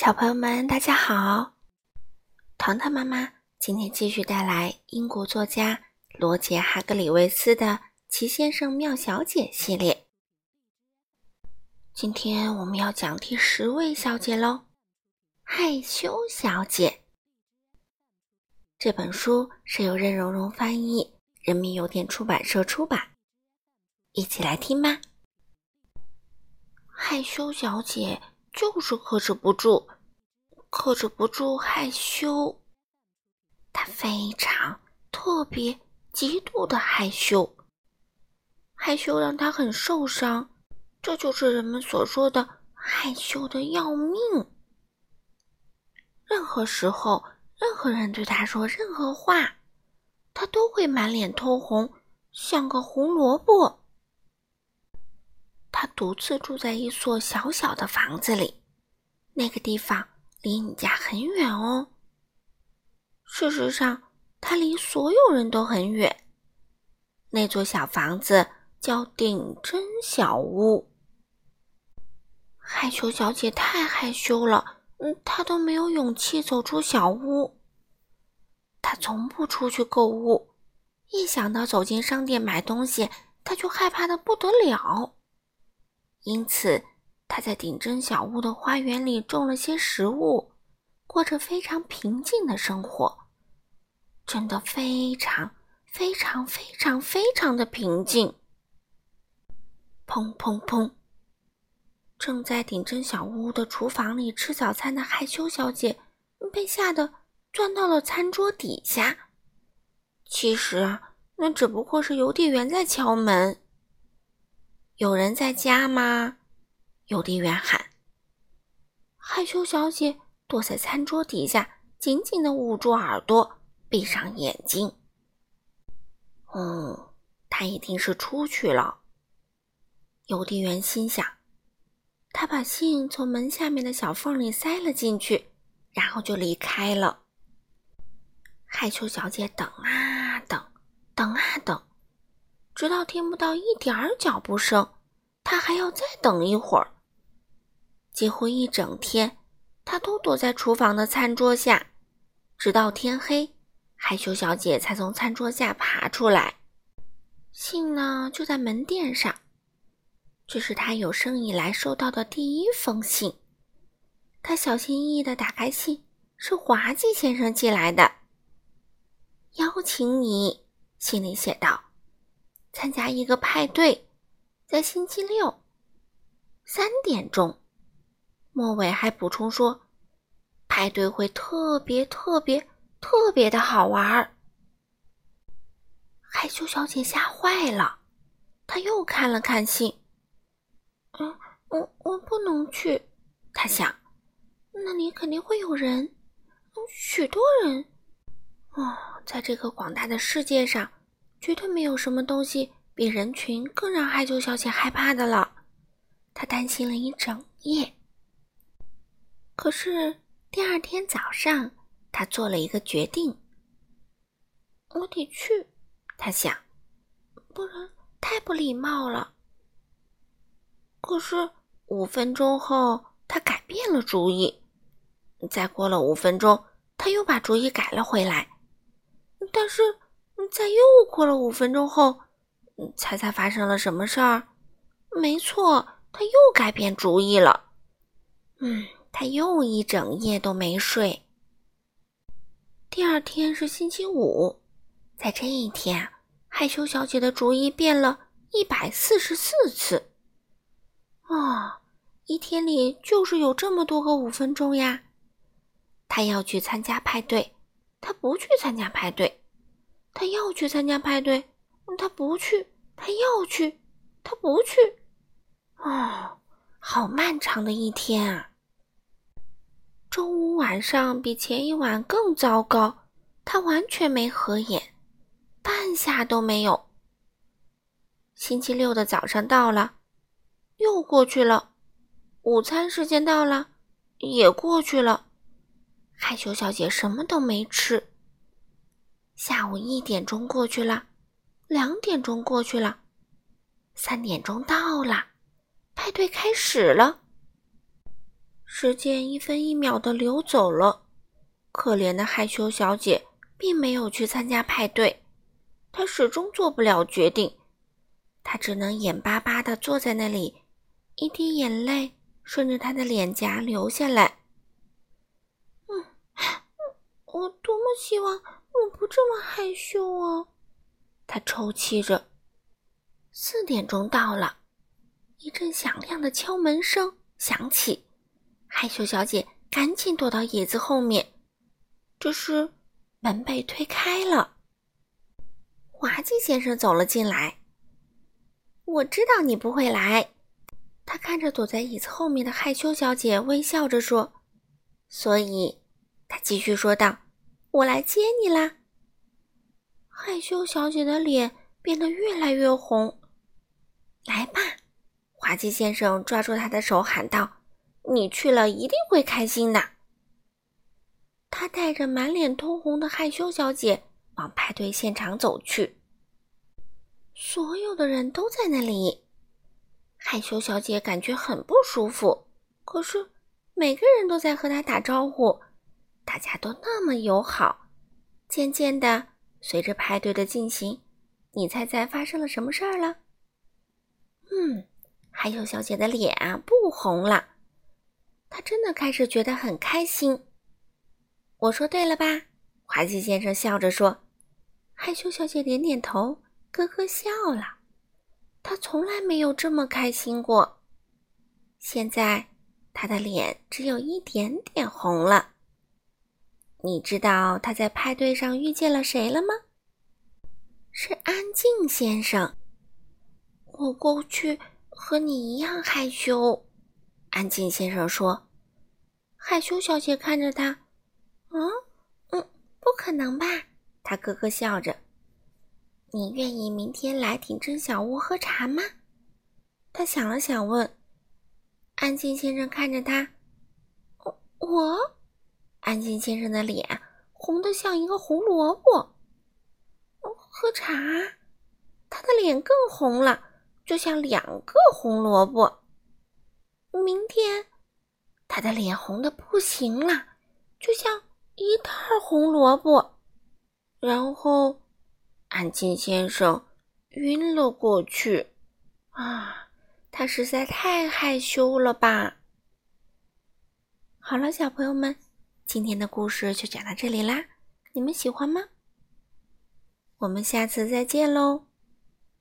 小朋友们，大家好！糖糖妈妈今天继续带来英国作家罗杰·哈格里维斯的《奇先生妙小姐》系列。今天我们要讲第十位小姐喽，害羞小姐。这本书是由任溶溶翻译，人民邮电出版社出版。一起来听吧。害羞小姐。就是克制不住，克制不住害羞。他非常特别、极度的害羞，害羞让他很受伤。这就是人们所说的害羞的要命。任何时候，任何人对他说任何话，他都会满脸通红，像个红萝卜。他独自住在一所小小的房子里，那个地方离你家很远哦。事实上，他离所有人都很远。那座小房子叫顶针小屋。害羞小姐太害羞了，嗯，她都没有勇气走出小屋。她从不出去购物，一想到走进商店买东西，她就害怕的不得了。因此，他在顶针小屋的花园里种了些食物，过着非常平静的生活，真的非常非常非常非常的平静。砰砰砰！正在顶针小屋的厨房里吃早餐的害羞小姐被吓得钻到了餐桌底下。其实啊，那只不过是邮递员在敲门。有人在家吗？邮递员喊。害羞小姐躲在餐桌底下，紧紧的捂住耳朵，闭上眼睛。嗯，他一定是出去了。邮递员心想。他把信从门下面的小缝里塞了进去，然后就离开了。害羞小姐等啊等，等啊等。直到听不到一点儿脚步声，他还要再等一会儿。几乎一整天，他都躲在厨房的餐桌下，直到天黑，害羞小姐才从餐桌下爬出来。信呢，就在门垫上。这是他有生以来收到的第一封信。他小心翼翼地打开信，是滑稽先生寄来的，邀请你，信里写道。参加一个派对，在星期六三点钟。末尾还补充说，派对会特别特别特别的好玩儿。害羞小姐吓坏了，她又看了看信。嗯，我我不能去，她想，那里肯定会有人，许多人。哦，在这个广大的世界上。绝对没有什么东西比人群更让害羞小姐害怕的了。她担心了一整夜。可是第二天早上，她做了一个决定：我得去。她想，不然太不礼貌了。可是五分钟后，她改变了主意。再过了五分钟，她又把主意改了回来。但是。在又过了五分钟后，猜猜发生了什么事儿？没错，他又改变主意了。嗯，他又一整夜都没睡。第二天是星期五，在这一天，害羞小姐的主意变了一百四十四次。啊，一天里就是有这么多个五分钟呀！他要去参加派对，他不去参加派对。他要去参加派对，他不去；他要去，他不去。哦，好漫长的一天啊！周五晚上比前一晚更糟糕，他完全没合眼，半下都没有。星期六的早上到了，又过去了；午餐时间到了，也过去了。害羞小姐什么都没吃。下午一点钟过去了，两点钟过去了，三点钟到了，派对开始了。时间一分一秒的流走了，可怜的害羞小姐并没有去参加派对。她始终做不了决定，她只能眼巴巴的坐在那里，一滴眼泪顺着她的脸颊流下来。嗯，我多么希望我不这么害羞啊！她抽泣着。四点钟到了，一阵响亮的敲门声响起。害羞小姐赶紧躲到椅子后面，这时门被推开了，滑稽先生走了进来。我知道你不会来，他看着躲在椅子后面的害羞小姐，微笑着说：“所以，他继续说道，我来接你啦。”害羞小姐的脸变得越来越红。来吧，滑稽先生抓住她的手喊道。你去了一定会开心的。他带着满脸通红的害羞小姐往派对现场走去。所有的人都在那里，害羞小姐感觉很不舒服。可是每个人都在和她打招呼，大家都那么友好。渐渐的，随着派对的进行，你猜猜发生了什么事儿了？嗯，害羞小姐的脸啊不红了。她真的开始觉得很开心。我说对了吧？滑稽先生笑着说。害羞小姐点点头，咯咯笑了。她从来没有这么开心过。现在她的脸只有一点点红了。你知道他在派对上遇见了谁了吗？是安静先生。我过去和你一样害羞。安静先生说：“害羞小姐看着他，嗯嗯，不可能吧？”他咯咯笑着。“你愿意明天来挺真小屋喝茶吗？”他想了想问。安静先生看着他，“我。”安静先生的脸红得像一个胡萝卜。“喝茶？”他的脸更红了，就像两个红萝卜。明天，他的脸红的不行了，就像一袋红萝卜。然后，安静先生晕了过去。啊，他实在太害羞了吧！好了，小朋友们，今天的故事就讲到这里啦。你们喜欢吗？我们下次再见喽。